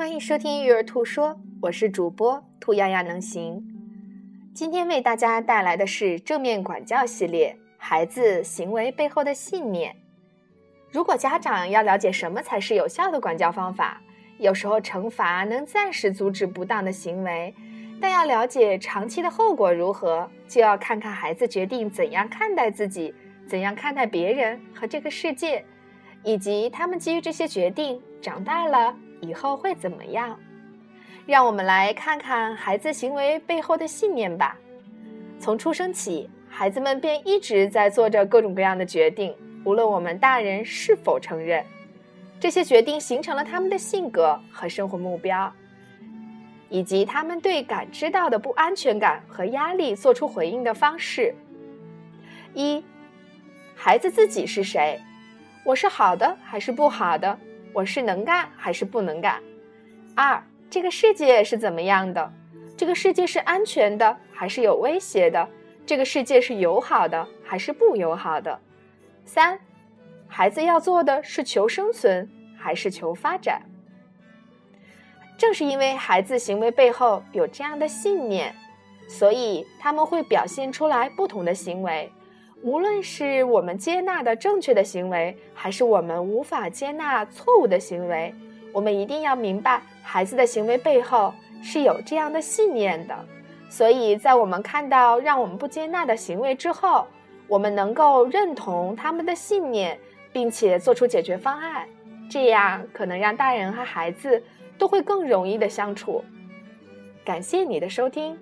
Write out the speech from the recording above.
欢迎收听育儿兔说，我是主播兔丫丫能行。今天为大家带来的是正面管教系列，孩子行为背后的信念。如果家长要了解什么才是有效的管教方法，有时候惩罚能暂时阻止不当的行为，但要了解长期的后果如何，就要看看孩子决定怎样看待自己，怎样看待别人和这个世界，以及他们基于这些决定长大了。以后会怎么样？让我们来看看孩子行为背后的信念吧。从出生起，孩子们便一直在做着各种各样的决定，无论我们大人是否承认。这些决定形成了他们的性格和生活目标，以及他们对感知到的不安全感和压力做出回应的方式。一，孩子自己是谁？我是好的还是不好的？我是能干还是不能干？二，这个世界是怎么样的？这个世界是安全的还是有威胁的？这个世界是友好的还是不友好的？三，孩子要做的是求生存还是求发展？正是因为孩子行为背后有这样的信念，所以他们会表现出来不同的行为。无论是我们接纳的正确的行为，还是我们无法接纳错误的行为，我们一定要明白孩子的行为背后是有这样的信念的。所以在我们看到让我们不接纳的行为之后，我们能够认同他们的信念，并且做出解决方案，这样可能让大人和孩子都会更容易的相处。感谢你的收听。